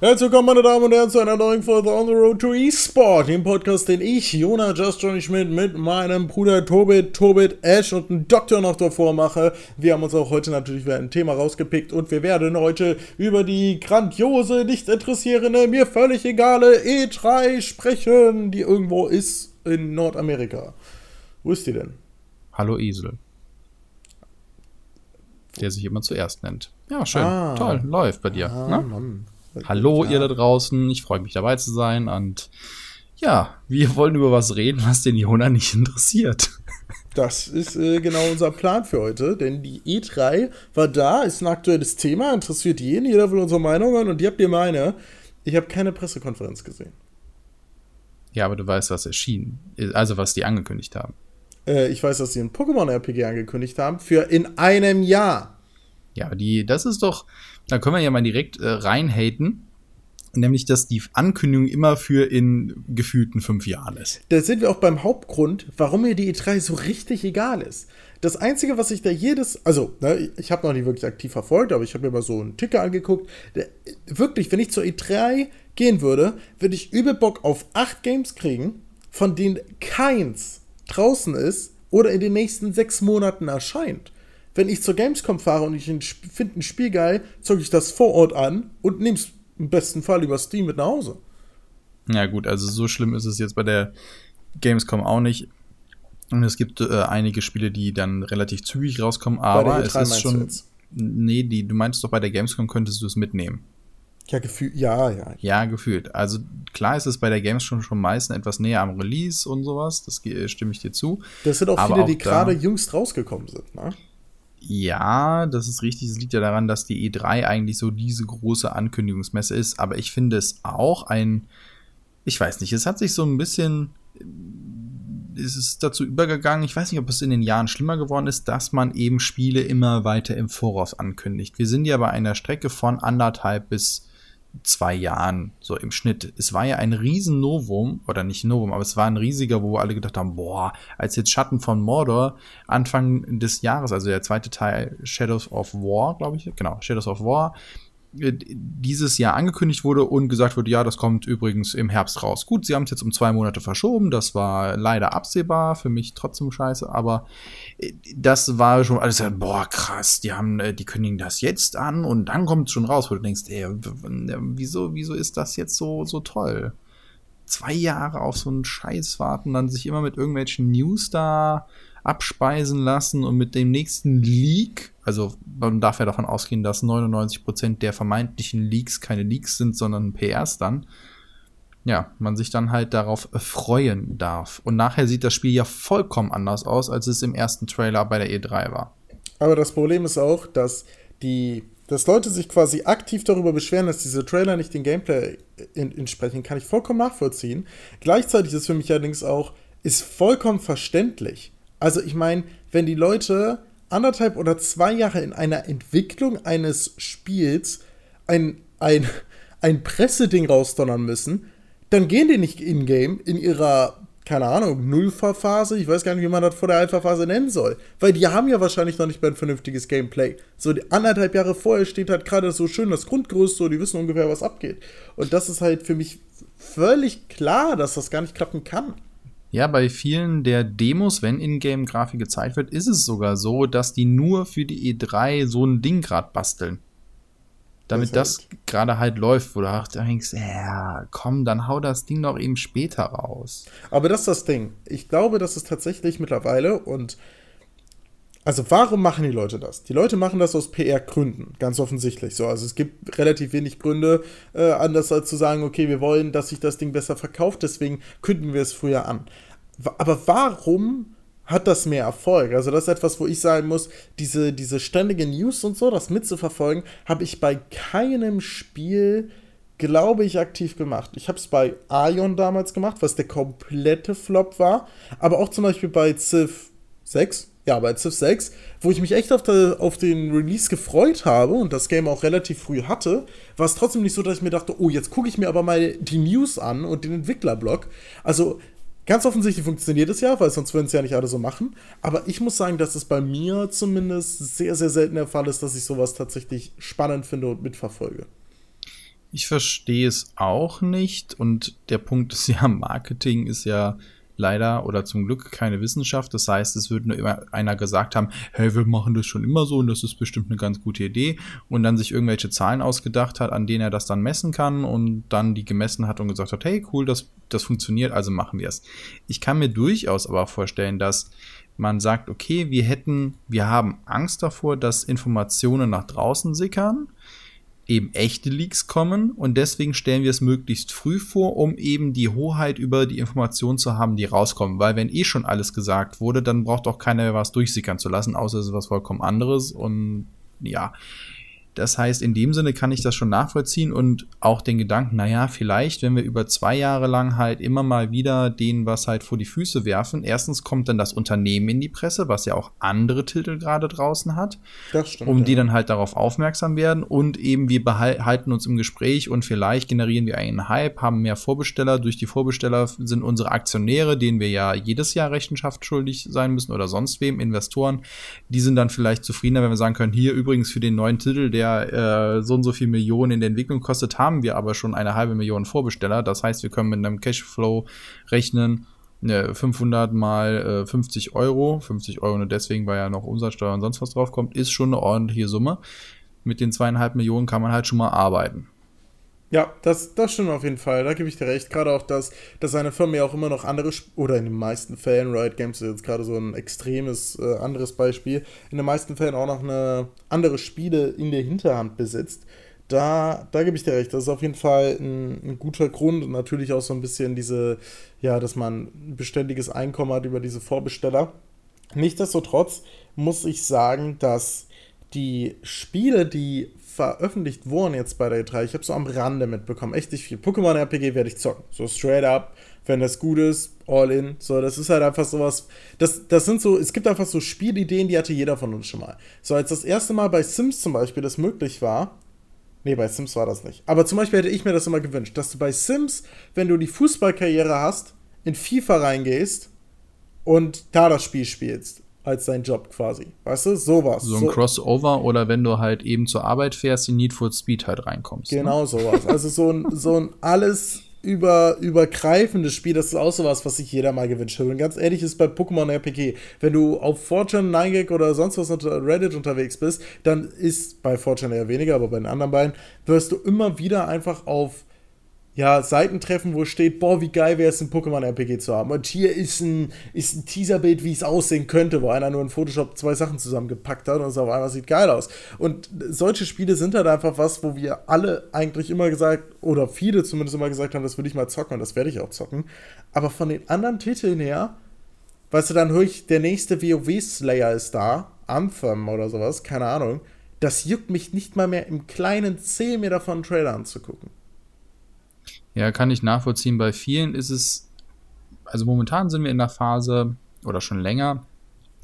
Herzlich willkommen, meine Damen und Herren, zu einer neuen Folge On the Road to eSport, dem Podcast, den ich, Jona Just Johnny Schmidt, mit meinem Bruder Tobit, Tobit Ash und einem Doktor noch davor mache. Wir haben uns auch heute natürlich wieder ein Thema rausgepickt und wir werden heute über die grandiose, nicht interessierende, mir völlig egale E3 sprechen, die irgendwo ist in Nordamerika. Wo ist die denn? Hallo Esel. Der sich immer zuerst nennt. Ja, schön. Ah. Toll, läuft bei dir. Ah, ne? Mann. Hallo ja. ihr da draußen, ich freue mich dabei zu sein und ja, wir wollen über was reden, was den Jona nicht interessiert. Das ist äh, genau unser Plan für heute, denn die E3 war da, ist ein aktuelles Thema, interessiert jeden, jeder will unsere Meinung hören und ihr habt ihr meine. Ich habe keine Pressekonferenz gesehen. Ja, aber du weißt, was erschienen, also was die angekündigt haben. Äh, ich weiß, dass sie ein Pokémon-RPG angekündigt haben für in einem Jahr. Ja, aber die, das ist doch, da können wir ja mal direkt äh, reinhaten. Nämlich, dass die Ankündigung immer für in gefühlten fünf Jahren ist. Da sind wir auch beim Hauptgrund, warum mir die E3 so richtig egal ist. Das Einzige, was ich da jedes, also, ne, ich habe noch nicht wirklich aktiv verfolgt, aber ich habe mir mal so einen Ticker angeguckt. Wirklich, wenn ich zur E3 gehen würde, würde ich übel Bock auf acht Games kriegen, von denen keins draußen ist oder in den nächsten sechs Monaten erscheint wenn ich zur Gamescom fahre und ich finde ein Spiel geil, zocke ich das vor Ort an und nehme es im besten Fall über Steam mit nach Hause. Ja, gut, also so schlimm ist es jetzt bei der Gamescom auch nicht. Und es gibt äh, einige Spiele, die dann relativ zügig rauskommen, aber es ist schon. Nee, die, du meinst doch, bei der Gamescom könntest du es mitnehmen. Ja, gefühlt, ja, ja. Ja, gefühlt. Also klar ist es bei der Games schon, meistens etwas näher am Release und sowas, das stimme ich dir zu. Das sind auch viele, auch die gerade jüngst rausgekommen sind, ne? Ja, das ist richtig. Es liegt ja daran, dass die E3 eigentlich so diese große Ankündigungsmesse ist. Aber ich finde es auch ein, ich weiß nicht, es hat sich so ein bisschen, ist es dazu übergegangen, ich weiß nicht, ob es in den Jahren schlimmer geworden ist, dass man eben Spiele immer weiter im Voraus ankündigt. Wir sind ja bei einer Strecke von anderthalb bis zwei Jahren, so im Schnitt. Es war ja ein riesen Novum, oder nicht Novum, aber es war ein riesiger, wo alle gedacht haben, boah, als jetzt Schatten von Mordor Anfang des Jahres, also der zweite Teil Shadows of War, glaube ich, genau, Shadows of War, dieses Jahr angekündigt wurde und gesagt wurde, ja, das kommt übrigens im Herbst raus. Gut, sie haben es jetzt um zwei Monate verschoben, das war leider absehbar, für mich trotzdem scheiße, aber äh, das war schon alles, boah, krass, die haben, äh, die kündigen das jetzt an und dann kommt es schon raus, wo du denkst, ey, wieso, wieso ist das jetzt so, so toll? Zwei Jahre auf so einen Scheiß warten, dann sich immer mit irgendwelchen News da abspeisen lassen und mit dem nächsten Leak, also man darf ja davon ausgehen, dass 99% der vermeintlichen Leaks keine Leaks sind, sondern PRs dann, ja, man sich dann halt darauf freuen darf. Und nachher sieht das Spiel ja vollkommen anders aus, als es im ersten Trailer bei der E3 war. Aber das Problem ist auch, dass die dass Leute sich quasi aktiv darüber beschweren, dass diese Trailer nicht den Gameplay entsprechen, kann ich vollkommen nachvollziehen. Gleichzeitig ist für mich allerdings auch, ist vollkommen verständlich. Also ich meine, wenn die Leute anderthalb oder zwei Jahre in einer Entwicklung eines Spiels ein, ein, ein Presseding rausdonnern müssen, dann gehen die nicht in-game in ihrer, keine Ahnung, Nullphase, ich weiß gar nicht, wie man das vor der Alpha-Phase nennen soll. Weil die haben ja wahrscheinlich noch nicht mehr ein vernünftiges Gameplay. So die anderthalb Jahre vorher steht halt gerade so schön das Grundgerüst, so die wissen ungefähr, was abgeht. Und das ist halt für mich völlig klar, dass das gar nicht klappen kann. Ja, bei vielen der Demos, wenn Ingame-Grafik gezeigt wird, ist es sogar so, dass die nur für die E3 so ein Ding gerade basteln. Damit das, das gerade halt läuft, wo du auch denkst, ja, komm, dann hau das Ding doch eben später raus. Aber das ist das Ding. Ich glaube, dass es tatsächlich mittlerweile und also warum machen die Leute das? Die Leute machen das aus PR-Gründen, ganz offensichtlich. So, also es gibt relativ wenig Gründe, äh, anders als zu sagen, okay, wir wollen, dass sich das Ding besser verkauft, deswegen kündigen wir es früher an. Aber warum hat das mehr Erfolg? Also das ist etwas, wo ich sagen muss, diese, diese ständige News und so, das mitzuverfolgen, habe ich bei keinem Spiel, glaube ich, aktiv gemacht. Ich habe es bei Ion damals gemacht, was der komplette Flop war, aber auch zum Beispiel bei Civ 6, ja, bei Civ 6, wo ich mich echt auf, der, auf den Release gefreut habe und das Game auch relativ früh hatte, war es trotzdem nicht so, dass ich mir dachte, oh, jetzt gucke ich mir aber mal die News an und den Entwicklerblog. Also Ganz offensichtlich funktioniert es ja, weil sonst würden es ja nicht alle so machen. Aber ich muss sagen, dass es bei mir zumindest sehr, sehr selten der Fall ist, dass ich sowas tatsächlich spannend finde und mitverfolge. Ich verstehe es auch nicht. Und der Punkt ist ja, Marketing ist ja leider oder zum Glück keine Wissenschaft. Das heißt, es würde nur immer einer gesagt haben, hey, wir machen das schon immer so und das ist bestimmt eine ganz gute Idee und dann sich irgendwelche Zahlen ausgedacht hat, an denen er das dann messen kann und dann die gemessen hat und gesagt hat, hey, cool, das, das funktioniert, also machen wir es. Ich kann mir durchaus aber auch vorstellen, dass man sagt, okay, wir hätten, wir haben Angst davor, dass Informationen nach draußen sickern eben echte Leaks kommen und deswegen stellen wir es möglichst früh vor, um eben die Hoheit über die Informationen zu haben, die rauskommen. Weil wenn eh schon alles gesagt wurde, dann braucht auch keiner mehr was durchsickern zu lassen, außer es ist was vollkommen anderes und ja. Das heißt, in dem Sinne kann ich das schon nachvollziehen und auch den Gedanken, naja, vielleicht, wenn wir über zwei Jahre lang halt immer mal wieder denen was halt vor die Füße werfen, erstens kommt dann das Unternehmen in die Presse, was ja auch andere Titel gerade draußen hat, stimmt, um die dann halt darauf aufmerksam werden und eben wir behalten uns im Gespräch und vielleicht generieren wir einen Hype, haben mehr Vorbesteller. Durch die Vorbesteller sind unsere Aktionäre, denen wir ja jedes Jahr Rechenschaft schuldig sein müssen oder sonst wem, Investoren, die sind dann vielleicht zufriedener, wenn wir sagen können, hier übrigens für den neuen Titel, der äh, so und so viel Millionen in der Entwicklung kostet, haben wir aber schon eine halbe Million Vorbesteller. Das heißt, wir können mit einem Cashflow rechnen, 500 mal 50 äh, Euro, 50 Euro nur deswegen, weil ja noch Umsatzsteuer und sonst was drauf kommt, ist schon eine ordentliche Summe. Mit den zweieinhalb Millionen kann man halt schon mal arbeiten. Ja, das, das stimmt auf jeden Fall. Da gebe ich dir recht. Gerade auch, dass, dass seine Firma ja auch immer noch andere, oder in den meisten Fällen, Riot Games ist jetzt gerade so ein extremes äh, anderes Beispiel, in den meisten Fällen auch noch eine andere Spiele in der Hinterhand besitzt. Da, da gebe ich dir recht. Das ist auf jeden Fall ein, ein guter Grund und natürlich auch so ein bisschen diese, ja, dass man ein beständiges Einkommen hat über diese Vorbesteller. Nichtsdestotrotz muss ich sagen, dass die Spiele, die veröffentlicht wurden jetzt bei der E3, ich habe so am Rande mitbekommen, echt nicht viel. Pokémon RPG werde ich zocken. So straight up, wenn das gut ist, all in. So, das ist halt einfach sowas. Das, das sind so, es gibt einfach so Spielideen, die hatte jeder von uns schon mal. So, als das erste Mal bei Sims zum Beispiel das möglich war, Nee, bei Sims war das nicht. Aber zum Beispiel hätte ich mir das immer gewünscht, dass du bei Sims, wenn du die Fußballkarriere hast, in FIFA reingehst und da das Spiel spielst als dein Job quasi. Weißt du, sowas. So ein so. Crossover oder wenn du halt eben zur Arbeit fährst, in Need for Speed halt reinkommst. Ne? Genau ne? sowas. Also so ein, so ein alles über, übergreifendes Spiel, das ist auch sowas, was sich jeder mal gewünscht hat. Und ganz ehrlich ist bei Pokémon RPG, wenn du auf Fortune, 9gag oder sonst was unter Reddit unterwegs bist, dann ist bei Fortune eher weniger, aber bei den anderen beiden wirst du immer wieder einfach auf ja, Seiten treffen, wo steht, boah, wie geil wäre es, ein Pokémon-RPG zu haben. Und hier ist ein, ist ein Teaserbild, wie es aussehen könnte, wo einer nur in Photoshop zwei Sachen zusammengepackt hat und es auf einmal sieht geil aus. Und solche Spiele sind halt einfach was, wo wir alle eigentlich immer gesagt, oder viele zumindest immer gesagt haben, das würde ich mal zocken und das werde ich auch zocken. Aber von den anderen Titeln her, weißt du, dann höre ich, der nächste WoW-Slayer ist da, Anthem oder sowas, keine Ahnung. Das juckt mich nicht mal mehr im kleinen C, mir davon einen Trailer anzugucken. Ja, kann ich nachvollziehen. Bei vielen ist es, also momentan sind wir in der Phase oder schon länger,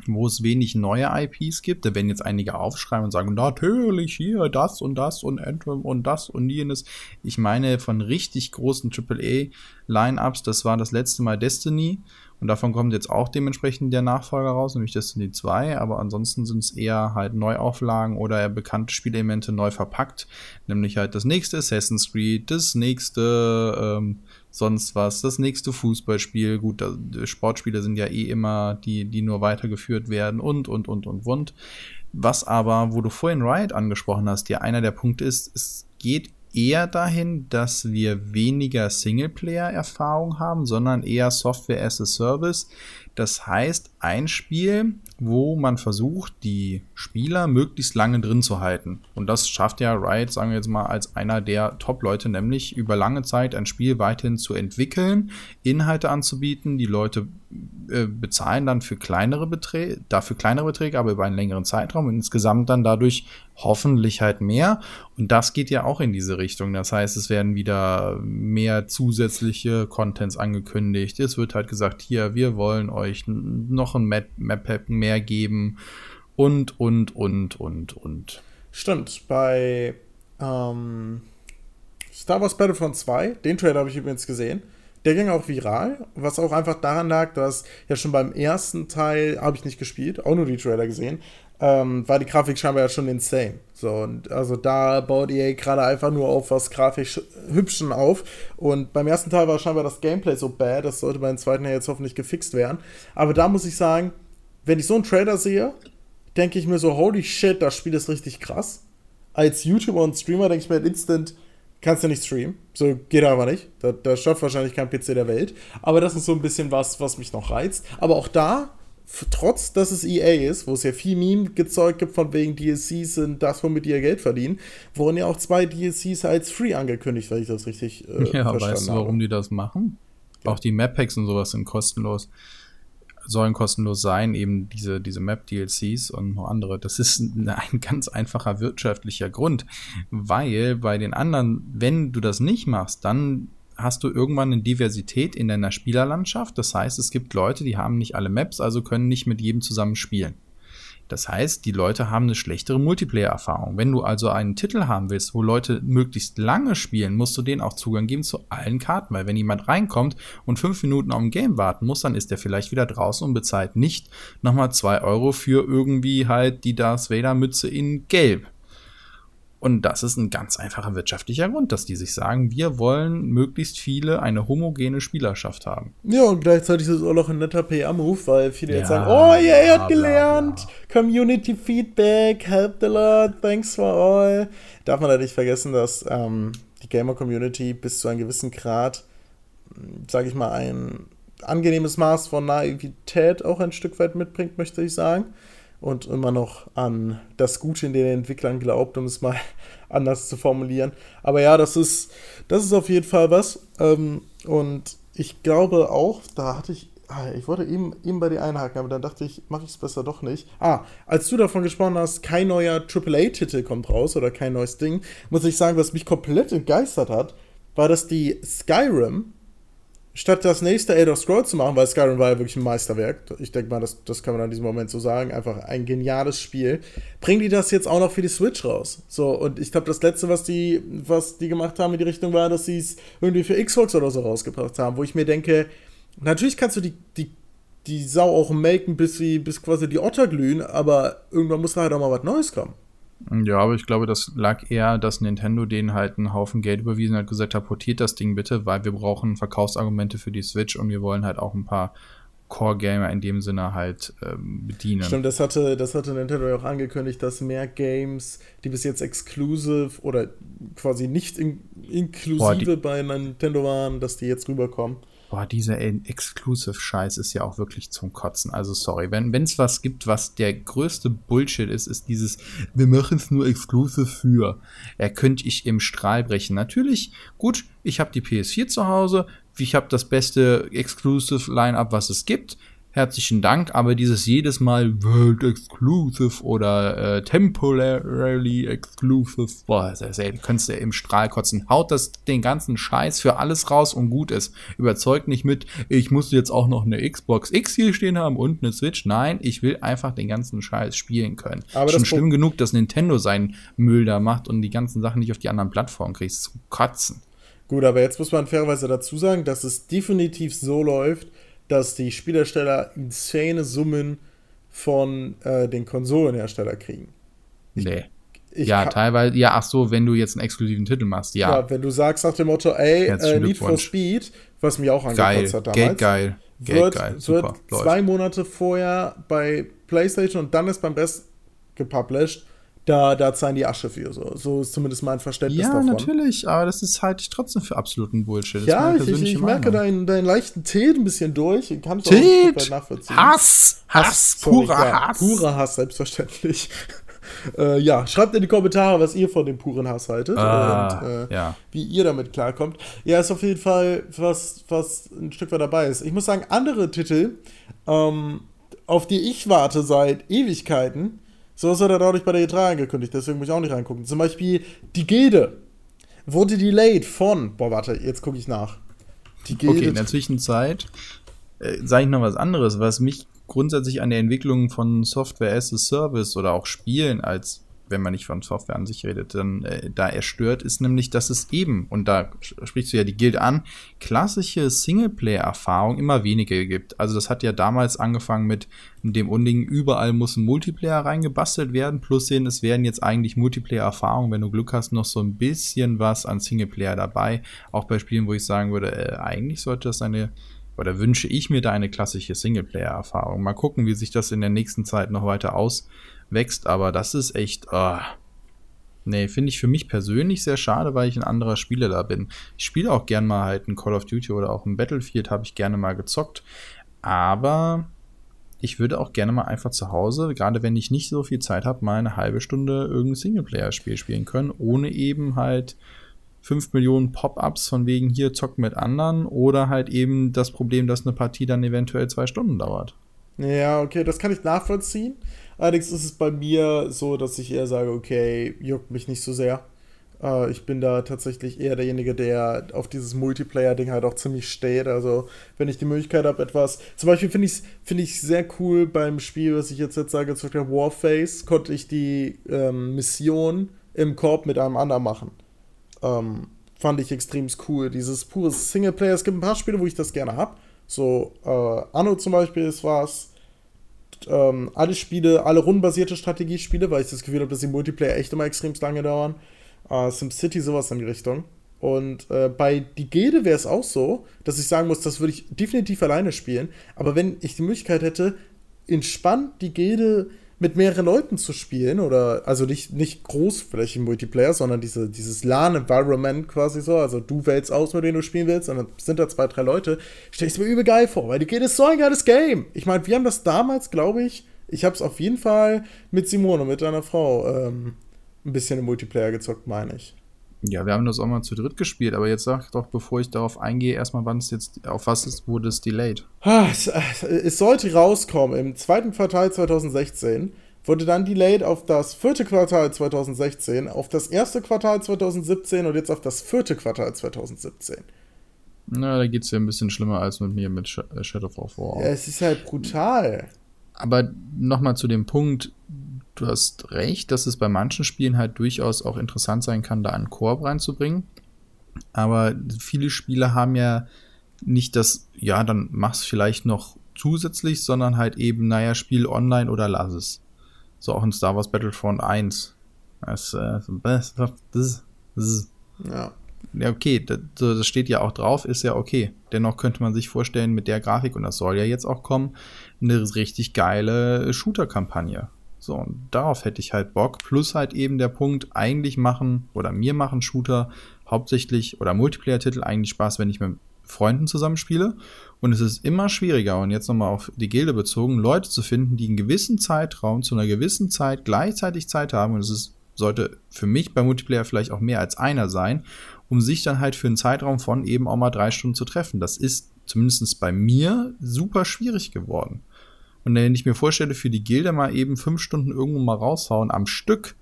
wo es wenig neue IPs gibt. Da werden jetzt einige aufschreiben und sagen, natürlich hier das und das und Anthem und das und jenes. Ich meine von richtig großen AAA-Lineups, das war das letzte Mal Destiny und davon kommt jetzt auch dementsprechend der Nachfolger raus, nämlich Destiny 2, aber ansonsten sind es eher halt Neuauflagen oder bekannte Spielelemente neu verpackt, nämlich halt das nächste Assassin's Creed, das nächste ähm, sonst was, das nächste Fußballspiel, gut, da, Sportspiele sind ja eh immer die, die nur weitergeführt werden und, und, und, und, und. Was aber, wo du vorhin Riot angesprochen hast, ja einer der Punkte ist, es geht eher dahin, dass wir weniger Singleplayer-Erfahrung haben, sondern eher Software as a Service. Das heißt, ein Spiel, wo man versucht, die Spieler möglichst lange drin zu halten. Und das schafft ja Riot, sagen wir jetzt mal, als einer der Top-Leute, nämlich über lange Zeit ein Spiel weiterhin zu entwickeln, Inhalte anzubieten. Die Leute äh, bezahlen dann für kleinere Beträge, dafür kleinere Beträge, aber über einen längeren Zeitraum und insgesamt dann dadurch hoffentlich halt mehr. Und das geht ja auch in diese Richtung. Das heißt, es werden wieder mehr zusätzliche Contents angekündigt. Es wird halt gesagt, hier, wir wollen euch noch ein Map, Map mehr geben und, und, und, und, und. Stimmt, bei ähm, Star Wars Battlefront 2, den Trailer habe ich übrigens gesehen, Der ging auch viral, was auch einfach daran lag, dass ja schon beim ersten Teil, habe ich nicht gespielt, auch nur die Trailer gesehen, ähm, war die Grafik scheinbar ja schon insane. So, und also da baut EA gerade einfach nur auf was grafisch Hübschen auf. Und beim ersten Teil war scheinbar das Gameplay so bad, das sollte beim zweiten ja jetzt hoffentlich gefixt werden. Aber da muss ich sagen, wenn ich so einen Trailer sehe, denke ich mir so, holy shit, das Spiel ist richtig krass. Als YouTuber und Streamer denke ich mir instant, kannst du nicht streamen. So geht aber nicht. Da, da schafft wahrscheinlich kein PC der Welt. Aber das ist so ein bisschen was, was mich noch reizt. Aber auch da trotz dass es EA ist, wo es ja viel Meme-Gezeug gibt von wegen DLCs sind das, womit die ihr Geld verdienen, wurden ja auch zwei DLCs als free angekündigt, wenn ich das richtig äh, ja, verstanden weißt du, warum die das machen? Ja. Auch die Map-Packs und sowas sind kostenlos. Sollen kostenlos sein, eben diese, diese Map-DLCs und noch andere. Das ist ein, ein ganz einfacher wirtschaftlicher Grund, weil bei den anderen, wenn du das nicht machst, dann hast du irgendwann eine Diversität in deiner Spielerlandschaft. Das heißt, es gibt Leute, die haben nicht alle Maps, also können nicht mit jedem zusammen spielen. Das heißt, die Leute haben eine schlechtere Multiplayer-Erfahrung. Wenn du also einen Titel haben willst, wo Leute möglichst lange spielen, musst du denen auch Zugang geben zu allen Karten, weil wenn jemand reinkommt und fünf Minuten auf ein Game warten muss, dann ist der vielleicht wieder draußen und bezahlt nicht nochmal zwei Euro für irgendwie halt die Darth Vader Mütze in Gelb. Und das ist ein ganz einfacher wirtschaftlicher Grund, dass die sich sagen, wir wollen möglichst viele eine homogene Spielerschaft haben. Ja, und gleichzeitig ist es auch noch ein netter PR-Move, weil viele ja, jetzt sagen, oh, ja, er hat gelernt, bla, bla. Community Feedback, helped a lot, thanks for all. Darf man da nicht vergessen, dass ähm, die Gamer-Community bis zu einem gewissen Grad, sage ich mal, ein angenehmes Maß von Naivität auch ein Stück weit mitbringt, möchte ich sagen und immer noch an das Gute in den Entwicklern glaubt, um es mal anders zu formulieren. Aber ja, das ist, das ist auf jeden Fall was. Ähm, und ich glaube auch, da hatte ich, ah, ich wollte eben, eben bei dir einhaken, aber dann dachte ich, mache ich es besser doch nicht. Ah, als du davon gesprochen hast, kein neuer AAA-Titel kommt raus oder kein neues Ding, muss ich sagen, was mich komplett entgeistert hat, war, dass die Skyrim statt das nächste Elder Scrolls zu machen, weil Skyrim war ja wirklich ein Meisterwerk, ich denke mal, das, das kann man in diesem Moment so sagen, einfach ein geniales Spiel, bringen die das jetzt auch noch für die Switch raus. So, und ich glaube, das letzte, was die, was die gemacht haben in die Richtung war, dass sie es irgendwie für Xbox oder so rausgebracht haben, wo ich mir denke, natürlich kannst du die, die, die Sau auch melken, bis sie, bis quasi die Otter glühen, aber irgendwann muss da halt auch mal was Neues kommen. Ja, aber ich glaube, das lag eher, dass Nintendo denen halt einen Haufen Geld überwiesen hat, gesagt hat, portiert das Ding bitte, weil wir brauchen Verkaufsargumente für die Switch und wir wollen halt auch ein paar Core-Gamer in dem Sinne halt ähm, bedienen. Stimmt, das hatte, das hatte Nintendo ja auch angekündigt, dass mehr Games, die bis jetzt exclusive oder quasi nicht in, inklusive Boah, bei Nintendo waren, dass die jetzt rüberkommen boah, dieser Exclusive-Scheiß ist ja auch wirklich zum Kotzen. Also sorry, wenn es was gibt, was der größte Bullshit ist, ist dieses, wir machen es nur Exclusive für. Er könnte ich im Strahl brechen. Natürlich, gut, ich habe die PS4 zu Hause, ich habe das beste Exclusive-Line-Up, was es gibt herzlichen Dank, aber dieses jedes Mal World Exclusive oder äh, Temporarily Exclusive, boah, das ey, könntest du im Strahl kotzen. Haut das den ganzen Scheiß für alles raus und gut ist. Überzeugt nicht mit, ich muss jetzt auch noch eine Xbox X hier stehen haben und eine Switch. Nein, ich will einfach den ganzen Scheiß spielen können. Aber Schon schlimm genug, dass Nintendo seinen Müll da macht und die ganzen Sachen nicht auf die anderen Plattformen kriegst. Zu kotzen. Gut, aber jetzt muss man fairerweise dazu sagen, dass es definitiv so läuft, dass die Spielersteller insane Summen von äh, den Konsolenhersteller kriegen. Ich, nee. Ich ja, teilweise, ja, ach so, wenn du jetzt einen exklusiven Titel machst, ja. Ja, wenn du sagst nach dem Motto, ey, äh, Need for Speed, was mich auch angekotzt hat damals. Geld geil. Geld wird, geil. Super, wird zwei Monate vorher bei PlayStation und dann ist beim Best gepublished da, da zahlen die Asche für. So, so ist zumindest mein Verständnis ja, davon. Ja, natürlich, aber das ist halt trotzdem für absoluten Bullshit. Das ja, ich, ich, merke deinen, deinen leichten Tilt ein bisschen durch. Ich kann es nachvollziehen. Hass! Hass! Hass sorry, purer ja, Hass! Purer Hass, selbstverständlich. äh, ja, schreibt in die Kommentare, was ihr von dem puren Hass haltet ah, und äh, ja. wie ihr damit klarkommt. Ja, ist auf jeden Fall was, was ein Stück weit dabei ist. Ich muss sagen, andere Titel, ähm, auf die ich warte seit Ewigkeiten, so ist er dann dadurch bei der E3 angekündigt, deswegen muss ich auch nicht reingucken. Zum Beispiel die Gilde wurde delayed von. Boah, warte, jetzt gucke ich nach. Die Gilde. Okay, in der Zwischenzeit äh, sage ich noch was anderes, was mich grundsätzlich an der Entwicklung von Software as a Service oder auch Spielen als wenn man nicht von Software an sich redet, dann äh, da er stört, ist nämlich, dass es eben, und da sprichst du ja die Guild an, klassische Singleplayer-Erfahrung immer weniger gibt. Also das hat ja damals angefangen mit dem Unding, überall muss ein Multiplayer reingebastelt werden, plus sehen, es werden jetzt eigentlich Multiplayer-Erfahrungen, wenn du Glück hast, noch so ein bisschen was an Singleplayer dabei. Auch bei Spielen, wo ich sagen würde, äh, eigentlich sollte das eine oder wünsche ich mir da eine klassische Singleplayer-Erfahrung. Mal gucken, wie sich das in der nächsten Zeit noch weiter auswächst, aber das ist echt, oh, nee, finde ich für mich persönlich sehr schade, weil ich ein anderer Spieler da bin. Ich spiele auch gern mal halt ein Call of Duty oder auch ein Battlefield, habe ich gerne mal gezockt, aber ich würde auch gerne mal einfach zu Hause, gerade wenn ich nicht so viel Zeit habe, mal eine halbe Stunde irgendein Singleplayer-Spiel spielen können, ohne eben halt 5 Millionen Pop-ups von wegen hier zocken mit anderen oder halt eben das Problem, dass eine Partie dann eventuell zwei Stunden dauert. Ja, okay, das kann ich nachvollziehen. Allerdings ist es bei mir so, dass ich eher sage, okay, juckt mich nicht so sehr. Äh, ich bin da tatsächlich eher derjenige, der auf dieses Multiplayer-Ding halt auch ziemlich steht. Also, wenn ich die Möglichkeit habe, etwas. Zum Beispiel finde ich es find sehr cool beim Spiel, was ich jetzt, jetzt sage, zum Beispiel Warface, konnte ich die ähm, Mission im Korb mit einem anderen machen. Ähm, fand ich extrem cool. Dieses pure Singleplayer. Es gibt ein paar Spiele, wo ich das gerne habe. So, äh, Anno zum Beispiel ist was. Ähm, alle Spiele, alle rundenbasierte Strategiespiele, weil ich das Gefühl habe, dass die Multiplayer echt immer extrem lange dauern. Äh, SimCity, sowas in die Richtung. Und äh, bei Die Gilde wäre es auch so, dass ich sagen muss, das würde ich definitiv alleine spielen. Aber wenn ich die Möglichkeit hätte, entspannt die Gilde mit mehreren Leuten zu spielen oder also nicht, nicht großflächigen Multiplayer, sondern diese, dieses LAN-Environment quasi so, also du wählst aus, mit denen du spielen willst und dann sind da zwei, drei Leute, stell ich mir übel geil vor, weil die geht ist so ein geiles Game. Ich meine, wir haben das damals, glaube ich, ich habe es auf jeden Fall mit Simone, mit deiner Frau, ähm, ein bisschen im Multiplayer gezockt, meine ich. Ja, wir haben das auch mal zu dritt gespielt, aber jetzt sag doch, bevor ich darauf eingehe, erstmal, wann es jetzt, auf was ist, wurde es delayed? Es, es sollte rauskommen im zweiten Quartal 2016, wurde dann delayed auf das vierte Quartal 2016, auf das erste Quartal 2017 und jetzt auf das vierte Quartal 2017. Na, da geht es ja ein bisschen schlimmer als mit mir mit äh, Shadow of War. Ja, es ist halt brutal. Aber nochmal zu dem Punkt, du hast recht, dass es bei manchen Spielen halt durchaus auch interessant sein kann, da einen Korb reinzubringen. Aber viele Spiele haben ja nicht das, ja, dann mach's vielleicht noch zusätzlich, sondern halt eben, naja, Spiel online oder lass es. So auch in Star Wars Battlefront 1. Das, äh, das, das, das. Ja. Ja, okay, das, das steht ja auch drauf, ist ja okay. Dennoch könnte man sich vorstellen, mit der Grafik, und das soll ja jetzt auch kommen, eine richtig geile Shooter-Kampagne. So, und darauf hätte ich halt Bock. Plus halt eben der Punkt, eigentlich machen oder mir machen Shooter hauptsächlich oder Multiplayer-Titel eigentlich Spaß, wenn ich mit Freunden zusammenspiele. Und es ist immer schwieriger, und jetzt nochmal auf die Gilde bezogen, Leute zu finden, die einen gewissen Zeitraum zu einer gewissen Zeit gleichzeitig Zeit haben. Und es ist, sollte für mich bei Multiplayer vielleicht auch mehr als einer sein, um sich dann halt für einen Zeitraum von eben auch mal drei Stunden zu treffen. Das ist zumindest bei mir super schwierig geworden. Und wenn ich mir vorstelle, für die Gilde mal eben fünf Stunden irgendwo mal raushauen am Stück,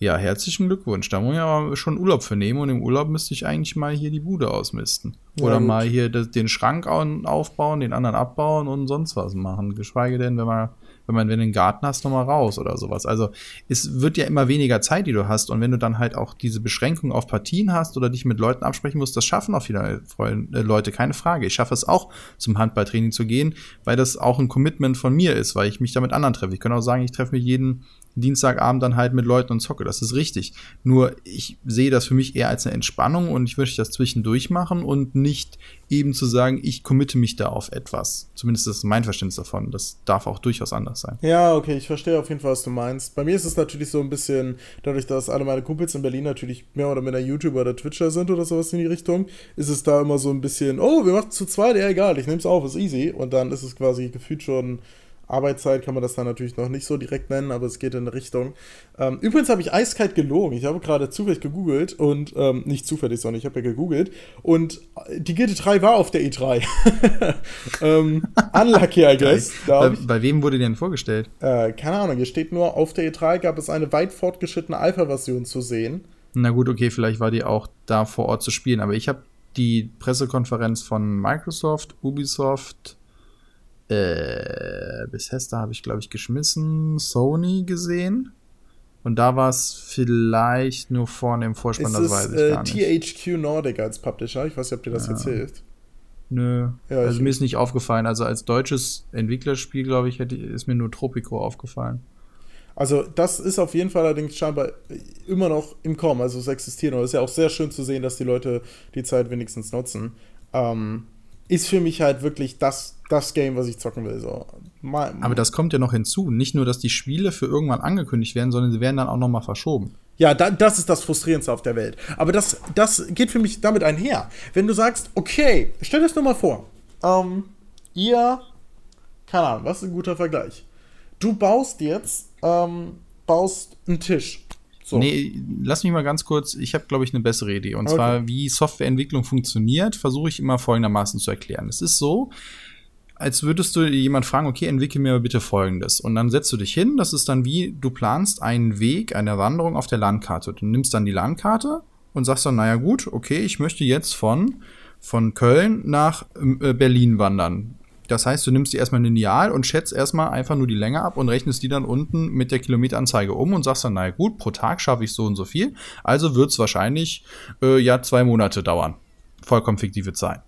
ja, herzlichen Glückwunsch. Da muss ich aber schon Urlaub für nehmen und im Urlaub müsste ich eigentlich mal hier die Bude ausmisten. Ja, Oder gut. mal hier den Schrank aufbauen, den anderen abbauen und sonst was machen. Geschweige denn, wenn man wenn man, wenn du einen Garten hast, nochmal raus oder sowas. Also es wird ja immer weniger Zeit, die du hast. Und wenn du dann halt auch diese Beschränkung auf Partien hast oder dich mit Leuten absprechen musst, das schaffen auch viele äh, Leute, keine Frage. Ich schaffe es auch, zum Handballtraining zu gehen, weil das auch ein Commitment von mir ist, weil ich mich da mit anderen treffe. Ich kann auch sagen, ich treffe mich jeden Dienstagabend dann halt mit Leuten und zocke. Das ist richtig. Nur ich sehe das für mich eher als eine Entspannung und ich möchte das zwischendurch machen und nicht eben zu sagen, ich committe mich da auf etwas. Zumindest ist mein Verständnis davon. Das darf auch durchaus anders sein. Ja, okay, ich verstehe auf jeden Fall, was du meinst. Bei mir ist es natürlich so ein bisschen, dadurch, dass alle meine Kumpels in Berlin natürlich mehr oder minder YouTuber oder Twitcher sind oder sowas in die Richtung, ist es da immer so ein bisschen, oh, wir machen zu zweit, ja egal, ich nehme es auf, ist easy. Und dann ist es quasi gefühlt schon Arbeitszeit kann man das dann natürlich noch nicht so direkt nennen, aber es geht in eine Richtung. Ähm, übrigens habe ich eiskalt gelogen. Ich habe gerade zufällig gegoogelt und ähm, nicht zufällig, sondern ich habe ja gegoogelt und die Gilde 3 war auf der E3. ähm, unlucky, I guess. bei, bei, wem wurde die denn vorgestellt? Äh, keine Ahnung, hier steht nur, auf der E3 gab es eine weit fortgeschrittene Alpha-Version zu sehen. Na gut, okay, vielleicht war die auch da vor Ort zu spielen, aber ich habe die Pressekonferenz von Microsoft, Ubisoft, äh, Bethesda habe ich, glaube ich, geschmissen. Sony gesehen. Und da war es vielleicht nur vorne im Vorspann, das weiß ich äh, gar nicht. THQ Nordic als Publisher. Ich weiß nicht, ob dir das ja. erzählt. Nö. Ja, also mir ist nicht aufgefallen. Also als deutsches Entwicklerspiel, glaube ich, hätte, ist mir nur Tropico aufgefallen. Also das ist auf jeden Fall allerdings scheinbar immer noch im Kommen. Also es existiert und es ist ja auch sehr schön zu sehen, dass die Leute die Zeit wenigstens nutzen. Ähm, ist für mich halt wirklich das, das Game, was ich zocken will. So. Mal, Aber das kommt ja noch hinzu. Nicht nur, dass die Spiele für irgendwann angekündigt werden, sondern sie werden dann auch noch mal verschoben. Ja, da, das ist das Frustrierendste auf der Welt. Aber das, das geht für mich damit einher. Wenn du sagst, okay, stell dir das nur mal vor. Ähm, ihr, keine Ahnung, was ist ein guter Vergleich? Du baust jetzt, ähm, baust einen Tisch so. Nee, lass mich mal ganz kurz, ich habe, glaube ich, eine bessere Idee. Und okay. zwar, wie Softwareentwicklung funktioniert, versuche ich immer folgendermaßen zu erklären. Es ist so, als würdest du jemand fragen, okay, entwickel mir bitte folgendes. Und dann setzt du dich hin, das ist dann wie, du planst einen Weg, eine Wanderung auf der Landkarte. Du nimmst dann die Landkarte und sagst dann, naja gut, okay, ich möchte jetzt von, von Köln nach äh, Berlin wandern. Das heißt, du nimmst dir erstmal ein Lineal und schätzt erstmal einfach nur die Länge ab und rechnest die dann unten mit der Kilometeranzeige um und sagst dann, naja gut, pro Tag schaffe ich so und so viel. Also wird es wahrscheinlich äh, ja zwei Monate dauern. Vollkommen fiktive Zahl.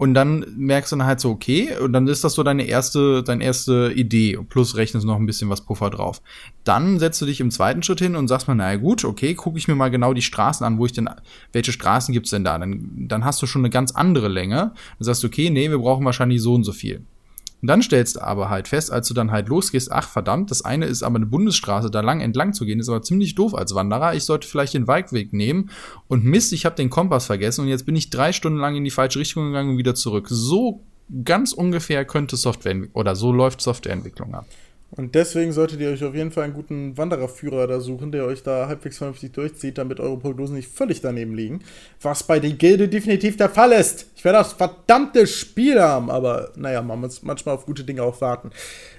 Und dann merkst du dann halt so, okay, und dann ist das so deine erste, deine erste Idee. Plus rechnest noch ein bisschen was Puffer drauf. Dann setzt du dich im zweiten Schritt hin und sagst mal, naja gut, okay, gucke ich mir mal genau die Straßen an, wo ich denn, welche Straßen gibt's denn da? Dann, dann hast du schon eine ganz andere Länge. Dann sagst du, okay, nee, wir brauchen wahrscheinlich so und so viel. Und dann stellst du aber halt fest, als du dann halt losgehst, ach verdammt, das eine ist aber eine Bundesstraße, da lang entlang zu gehen, ist aber ziemlich doof als Wanderer. Ich sollte vielleicht den Waldweg nehmen und Mist, ich habe den Kompass vergessen und jetzt bin ich drei Stunden lang in die falsche Richtung gegangen und wieder zurück. So ganz ungefähr könnte Software oder so läuft Softwareentwicklung ab. Und deswegen solltet ihr euch auf jeden Fall einen guten Wandererführer da suchen, der euch da halbwegs vernünftig durchzieht, damit eure Prognosen nicht völlig daneben liegen. Was bei der Gilde definitiv der Fall ist. Ich werde das verdammte Spiel haben, aber naja, man muss manchmal auf gute Dinge auch warten.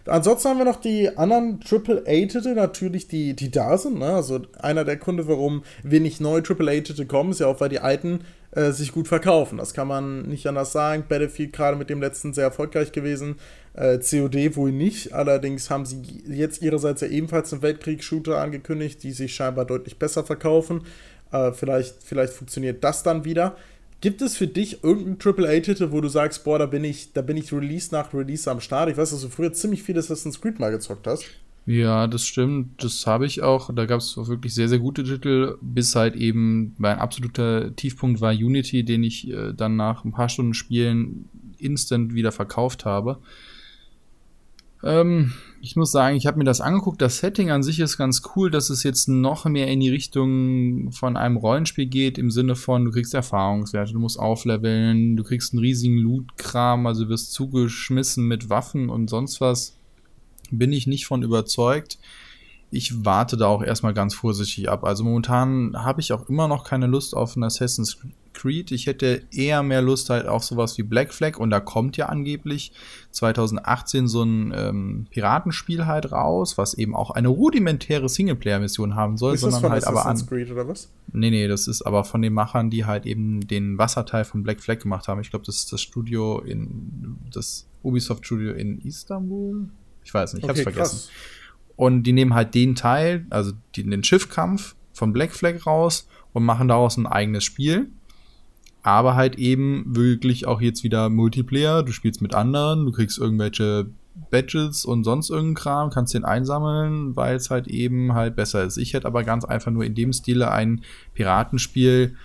Ansonsten haben wir noch die anderen AAA-Titel natürlich, die, die da sind. Ne? Also einer der Gründe, warum wenig neue AAA-Titel kommen, ist ja auch, weil die alten äh, sich gut verkaufen. Das kann man nicht anders sagen. Battlefield gerade mit dem letzten sehr erfolgreich gewesen. Äh, COD wohl nicht. Allerdings haben sie jetzt ihrerseits ja ebenfalls einen Weltkriegs-Shooter angekündigt, die sich scheinbar deutlich besser verkaufen. Äh, vielleicht, vielleicht funktioniert das dann wieder. Gibt es für dich irgendeinen AAA-Titel, wo du sagst, boah, da bin ich, da bin ich Release nach Release am Start? Ich weiß, dass du früher ziemlich viel Assassin's Creed mal gezockt hast. Ja, das stimmt. Das habe ich auch. Da gab es wirklich sehr, sehr gute Titel, bis halt eben mein absoluter Tiefpunkt war Unity, den ich äh, dann nach ein paar Stunden Spielen instant wieder verkauft habe. Ähm, ich muss sagen, ich habe mir das angeguckt. Das Setting an sich ist ganz cool, dass es jetzt noch mehr in die Richtung von einem Rollenspiel geht, im Sinne von, du kriegst Erfahrungswerte, du musst aufleveln, du kriegst einen riesigen Loot-Kram, also wirst zugeschmissen mit Waffen und sonst was. Bin ich nicht von überzeugt. Ich warte da auch erstmal ganz vorsichtig ab. Also momentan habe ich auch immer noch keine Lust auf ein Assassin's Creed. Ich hätte eher mehr Lust halt auf sowas wie Black Flag und da kommt ja angeblich 2018 so ein ähm, Piratenspiel halt raus, was eben auch eine rudimentäre Singleplayer-Mission haben soll, ist sondern halt aber an. Creed oder was? Nee, nee, das ist aber von den Machern, die halt eben den Wasserteil von Black Flag gemacht haben. Ich glaube, das ist das Studio in das Ubisoft Studio in Istanbul. Ich weiß nicht, ich okay, hab's vergessen. Krass. Und die nehmen halt den Teil, also den Schiffkampf von Black Flag raus und machen daraus ein eigenes Spiel aber halt eben wirklich auch jetzt wieder Multiplayer. Du spielst mit anderen, du kriegst irgendwelche Badges und sonst irgendeinen Kram, kannst den einsammeln, weil es halt eben halt besser ist. Ich hätte aber ganz einfach nur in dem Stile ein Piratenspiel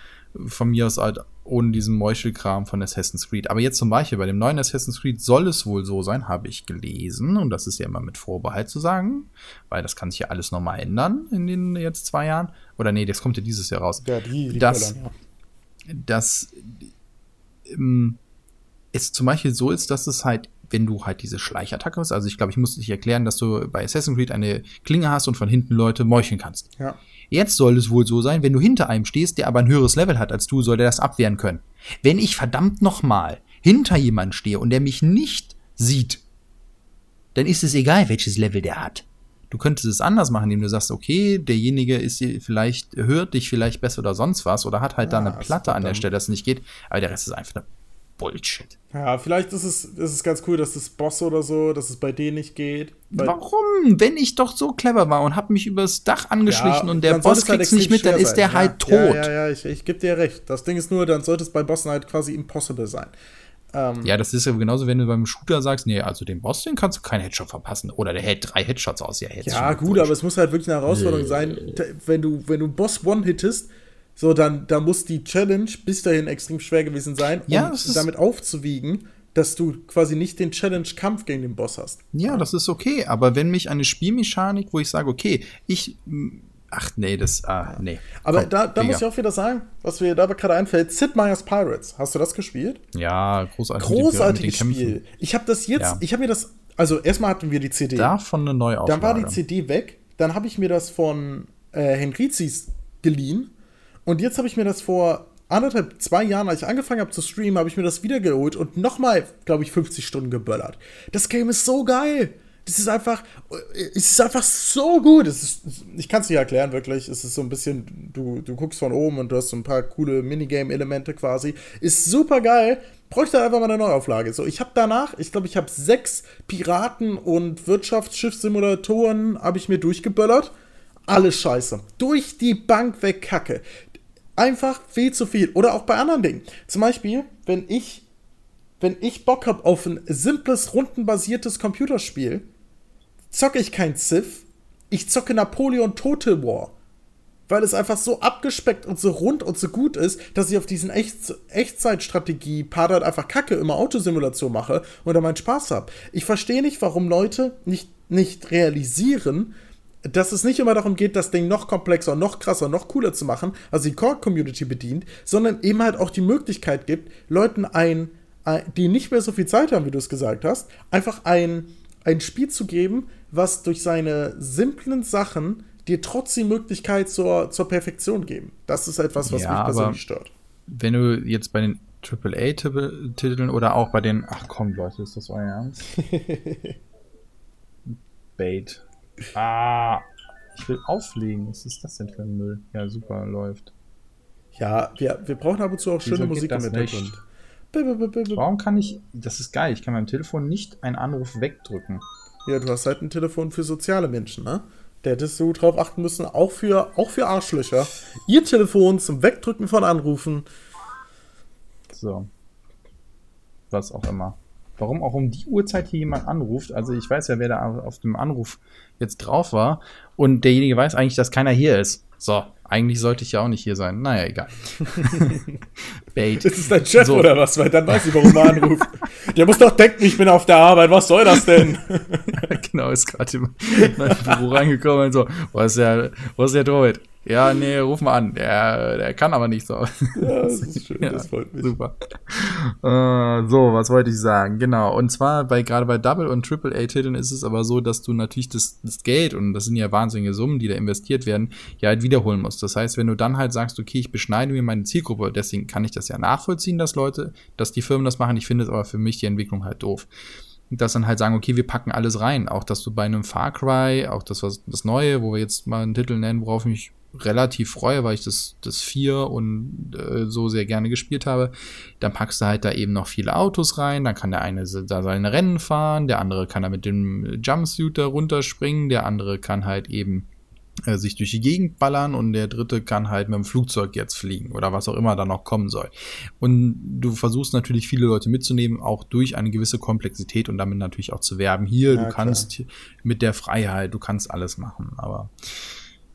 von mir aus halt ohne diesen Meuchelkram von Assassin's Creed. Aber jetzt zum Beispiel bei dem neuen Assassin's Creed soll es wohl so sein, habe ich gelesen. Und das ist ja immer mit Vorbehalt zu sagen, weil das kann sich ja alles nochmal ändern in den jetzt zwei Jahren. Oder nee, das kommt ja dieses Jahr raus. Ja, die, die dass, Böllern, ja dass ähm, es zum Beispiel so ist, dass es halt, wenn du halt diese Schleichattacke hast, also ich glaube, ich muss dich erklären, dass du bei Assassin's Creed eine Klinge hast und von hinten Leute meucheln kannst. Ja. Jetzt soll es wohl so sein, wenn du hinter einem stehst, der aber ein höheres Level hat als du, soll der das abwehren können. Wenn ich verdammt nochmal hinter jemand stehe und der mich nicht sieht, dann ist es egal, welches Level der hat. Du könntest es anders machen, indem du sagst, okay, derjenige ist vielleicht, hört dich vielleicht besser oder sonst was oder hat halt ah, da eine Platte an der Stelle, dass es nicht geht, aber der Rest ist einfach Bullshit. Ja, vielleicht ist es, ist es ganz cool, dass das Boss oder so, dass es bei denen nicht geht. Warum? Wenn ich doch so clever war und habe mich übers Dach angeschlichen ja, und der Boss kriegt es halt nicht mit, dann ist der halt ja, tot. Ja, ja, ja, ich, ich gebe dir recht. Das Ding ist nur, dann sollte es bei Bossen halt quasi impossible sein. Ähm, ja, das ist ja genauso, wenn du beim Shooter sagst, nee, also den Boss, den kannst du keinen Headshot verpassen. Oder der hält drei Headshots aus. Ja, ja gut, aber es muss halt wirklich eine Herausforderung nee. sein, wenn du, wenn du Boss one-hittest, so, dann, dann muss die Challenge bis dahin extrem schwer gewesen sein, um ja, damit aufzuwiegen, dass du quasi nicht den Challenge-Kampf gegen den Boss hast. Ja, das ist okay, aber wenn mich eine Spielmechanik, wo ich sage, okay, ich Ach nee, das, ah, nee. Aber Komm, da, da muss ich auch wieder sagen, was mir dabei gerade einfällt, Sid Meier's Pirates. Hast du das gespielt? Ja, großartig. Großartiges Spiel. Ich habe das jetzt, ja. ich habe mir das, also erstmal hatten wir die CD. Davon eine Neuauflage. Dann war die CD weg, dann habe ich mir das von äh, Henrizis geliehen und jetzt habe ich mir das vor anderthalb, zwei Jahren, als ich angefangen habe zu streamen, habe ich mir das wieder geholt und nochmal, glaube ich, 50 Stunden geböllert. Das Game ist so geil. Das ist einfach, es ist einfach so gut. Ist, ich kann es nicht erklären, wirklich. Es ist so ein bisschen, du, du guckst von oben und du hast so ein paar coole Minigame-Elemente quasi. Ist super geil. Bräuchte einfach mal eine Neuauflage. So, ich habe danach, ich glaube, ich habe sechs Piraten- und Wirtschaftsschiffssimulatoren habe ich mir durchgeböllert. Alles scheiße. Durch die Bank weg Kacke einfach viel zu viel. Oder auch bei anderen Dingen. Zum Beispiel, wenn ich, wenn ich Bock habe auf ein simples, rundenbasiertes Computerspiel, zocke ich kein Civ, ich zocke Napoleon Total War. Weil es einfach so abgespeckt und so rund und so gut ist, dass ich auf diesen Echt Echtzeitstrategie-Part halt einfach kacke, immer Autosimulation mache und da meinen Spaß habe. Ich verstehe nicht, warum Leute nicht, nicht realisieren, dass es nicht immer darum geht, das Ding noch komplexer, noch krasser, noch cooler zu machen, also die Core-Community bedient, sondern eben halt auch die Möglichkeit gibt, Leuten ein, ein die nicht mehr so viel Zeit haben, wie du es gesagt hast, einfach ein, ein Spiel zu geben, was durch seine simplen Sachen dir trotzdem die Möglichkeit zur, zur Perfektion geben. Das ist etwas, was ja, mich persönlich stört. Wenn du jetzt bei den AAA-Titeln oder auch bei den, ach komm Leute, ist das euer Ernst? Bait. Ah, ich will auflegen. Was ist das denn für ein Müll? Ja, super, läuft. Ja, wir, wir brauchen ab und zu auch Wieso schöne Musik im Hintergrund. Warum kann ich, das ist geil, ich kann beim Telefon nicht einen Anruf wegdrücken. Ja, du hast halt ein Telefon für soziale Menschen, ne? Da hättest du drauf achten müssen, auch für, auch für Arschlöcher. Ihr Telefon zum Wegdrücken von Anrufen. So. Was auch immer. Warum auch um die Uhrzeit hier jemand anruft? Also ich weiß ja, wer da auf dem Anruf jetzt drauf war. Und derjenige weiß eigentlich, dass keiner hier ist. So, eigentlich sollte ich ja auch nicht hier sein. Naja, egal. Bait. Ist es dein Chef so. oder was? Weil dann weiß ich, warum er anruft. Der muss doch denken, ich bin auf der Arbeit. Was soll das denn? genau, ist gerade in mein Büro reingekommen und so. Wo ist der, wo ist der Droid? Ja, nee, ruf mal an. Der, der kann aber nicht so. Ja, das ist schön, ja, das freut mich. Super. Äh, so, was wollte ich sagen? Genau. Und zwar bei gerade bei Double und Triple A Titeln ist es aber so, dass du natürlich das, das Geld und das sind ja wahnsinnige Summen, die da investiert werden, ja halt wiederholen musst. Das heißt, wenn du dann halt sagst, okay, ich beschneide mir meine Zielgruppe, deswegen kann ich das ja nachvollziehen, dass Leute, dass die Firmen das machen. Ich finde es aber für mich die Entwicklung halt doof dass dann halt sagen, okay, wir packen alles rein. Auch dass du bei einem Far Cry, auch das was das Neue, wo wir jetzt mal einen Titel nennen, worauf ich mich relativ freue, weil ich das, das 4 und äh, so sehr gerne gespielt habe, dann packst du halt da eben noch viele Autos rein, dann kann der eine da seine Rennen fahren, der andere kann da mit dem Jumpsuit da runterspringen, der andere kann halt eben äh, sich durch die Gegend ballern und der dritte kann halt mit dem Flugzeug jetzt fliegen oder was auch immer da noch kommen soll. Und du versuchst natürlich viele Leute mitzunehmen, auch durch eine gewisse Komplexität und damit natürlich auch zu werben. Hier, ja, du kannst klar. mit der Freiheit, du kannst alles machen, aber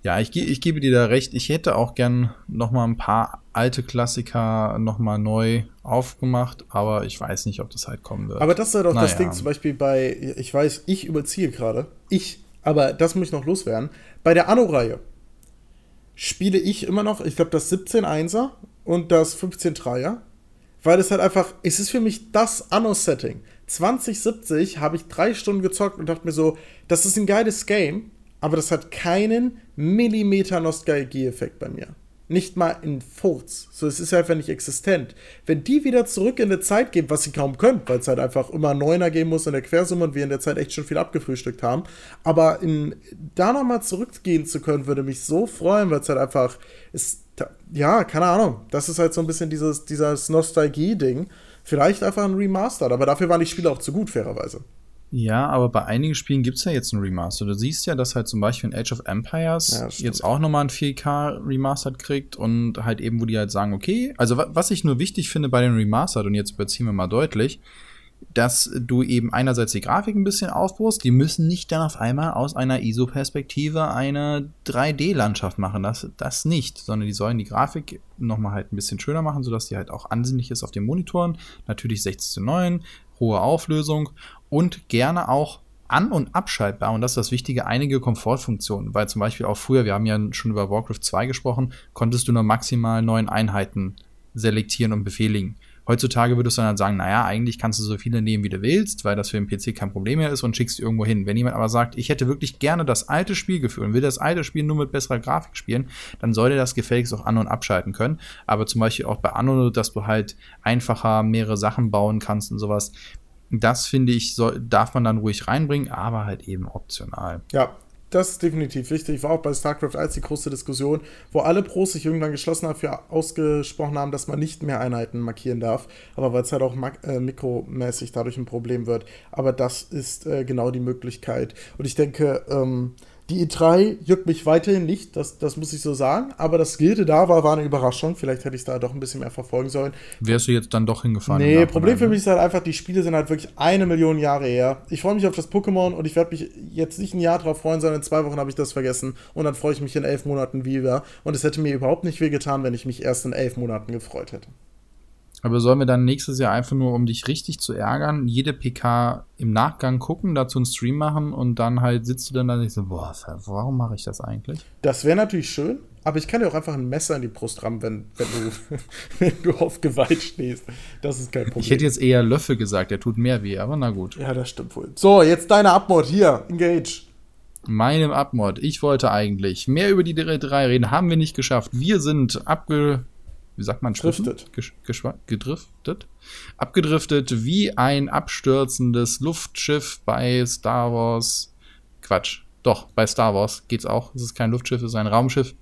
ja, ich, ich gebe dir da recht. Ich hätte auch gern noch mal ein paar alte Klassiker noch mal neu aufgemacht, aber ich weiß nicht, ob das halt kommen wird. Aber das ist ja doch naja. das Ding zum Beispiel bei, ich weiß, ich überziehe gerade, ich, aber das muss ich noch loswerden. Bei der Anno-Reihe spiele ich immer noch, ich glaube, das 17-1er und das 15-3er, weil es halt einfach, es ist für mich das Anno-Setting. 2070 habe ich drei Stunden gezockt und dachte mir so, das ist ein geiles Game, aber das hat keinen Millimeter Nostalgie-Effekt bei mir. Nicht mal in Furz. So, es ist einfach nicht existent. Wenn die wieder zurück in der Zeit gehen, was sie kaum können, weil es halt einfach immer neuner gehen muss in der Quersumme und wir in der Zeit echt schon viel abgefrühstückt haben. Aber in, da nochmal zurückgehen zu können, würde mich so freuen, weil es halt einfach ist, ja, keine Ahnung. Das ist halt so ein bisschen dieses, dieses Nostalgie-Ding Vielleicht einfach ein Remastered, aber dafür waren die Spiele auch zu gut, fairerweise. Ja, aber bei einigen Spielen gibt es ja jetzt ein Remaster. Du siehst ja, dass halt zum Beispiel in Age of Empires ja, jetzt auch nochmal ein 4K Remastered kriegt und halt eben, wo die halt sagen, okay, also was ich nur wichtig finde bei den Remastered, und jetzt überziehen wir mal deutlich, dass du eben einerseits die Grafik ein bisschen aufbaust, die müssen nicht dann auf einmal aus einer ISO-Perspektive eine 3D-Landschaft machen, das, das nicht, sondern die sollen die Grafik nochmal halt ein bisschen schöner machen, sodass die halt auch ansehnlich ist auf den Monitoren, natürlich 16 zu 9, hohe Auflösung und gerne auch an- und abschaltbar, und das ist das Wichtige, einige Komfortfunktionen, weil zum Beispiel auch früher, wir haben ja schon über Warcraft 2 gesprochen, konntest du nur maximal neun Einheiten selektieren und befehligen. Heutzutage würdest du dann sagen, naja, eigentlich kannst du so viele nehmen, wie du willst, weil das für den PC kein Problem mehr ist und schickst du irgendwo hin. Wenn jemand aber sagt, ich hätte wirklich gerne das alte Spielgefühl und will das alte Spiel nur mit besserer Grafik spielen, dann sollte das gefälligst auch an- und abschalten können. Aber zum Beispiel auch bei Anno, dass du halt einfacher mehrere Sachen bauen kannst und sowas. Das finde ich, soll, darf man dann ruhig reinbringen, aber halt eben optional. Ja, das ist definitiv wichtig. War auch bei StarCraft 1 die große Diskussion, wo alle Pros sich irgendwann geschlossen dafür ausgesprochen haben, dass man nicht mehr Einheiten markieren darf. Aber weil es halt auch äh, mikromäßig dadurch ein Problem wird. Aber das ist äh, genau die Möglichkeit. Und ich denke, ähm, die E3 juckt mich weiterhin nicht, das, das muss ich so sagen. Aber dass Gilde da war, war eine Überraschung. Vielleicht hätte ich da doch ein bisschen mehr verfolgen sollen. Wärst du jetzt dann doch hingefahren? Nee, Problem für mich ist halt einfach, die Spiele sind halt wirklich eine Million Jahre her. Ich freue mich auf das Pokémon und ich werde mich jetzt nicht ein Jahr drauf freuen, sondern in zwei Wochen habe ich das vergessen. Und dann freue ich mich in elf Monaten wieder. Und es hätte mir überhaupt nicht wehgetan, wenn ich mich erst in elf Monaten gefreut hätte. Aber sollen wir dann nächstes Jahr einfach nur, um dich richtig zu ärgern, jede PK im Nachgang gucken, dazu einen Stream machen und dann halt sitzt du dann da und denkst so, boah, warum mache ich das eigentlich? Das wäre natürlich schön, aber ich kann dir auch einfach ein Messer in die Brust rammen, wenn, wenn, du, wenn du auf Gewalt stehst. Das ist kein Problem. Ich hätte jetzt eher Löffel gesagt, der tut mehr weh, aber na gut. Ja, das stimmt wohl. So, jetzt deine Abmord hier, Engage. Meinem Abmord. Ich wollte eigentlich mehr über die drei reden, haben wir nicht geschafft. Wir sind abge wie sagt man, Driftet. gedriftet, abgedriftet wie ein abstürzendes Luftschiff bei Star Wars. Quatsch. Doch, bei Star Wars geht's auch. Es ist kein Luftschiff, es ist ein Raumschiff.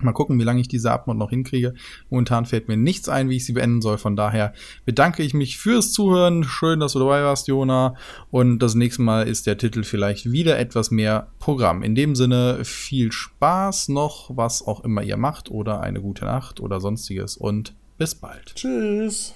Mal gucken, wie lange ich diese Abmod noch hinkriege. Momentan fällt mir nichts ein, wie ich sie beenden soll. Von daher bedanke ich mich fürs Zuhören. Schön, dass du dabei warst, Jona. Und das nächste Mal ist der Titel vielleicht wieder etwas mehr Programm. In dem Sinne viel Spaß noch, was auch immer ihr macht oder eine gute Nacht oder sonstiges und bis bald. Tschüss.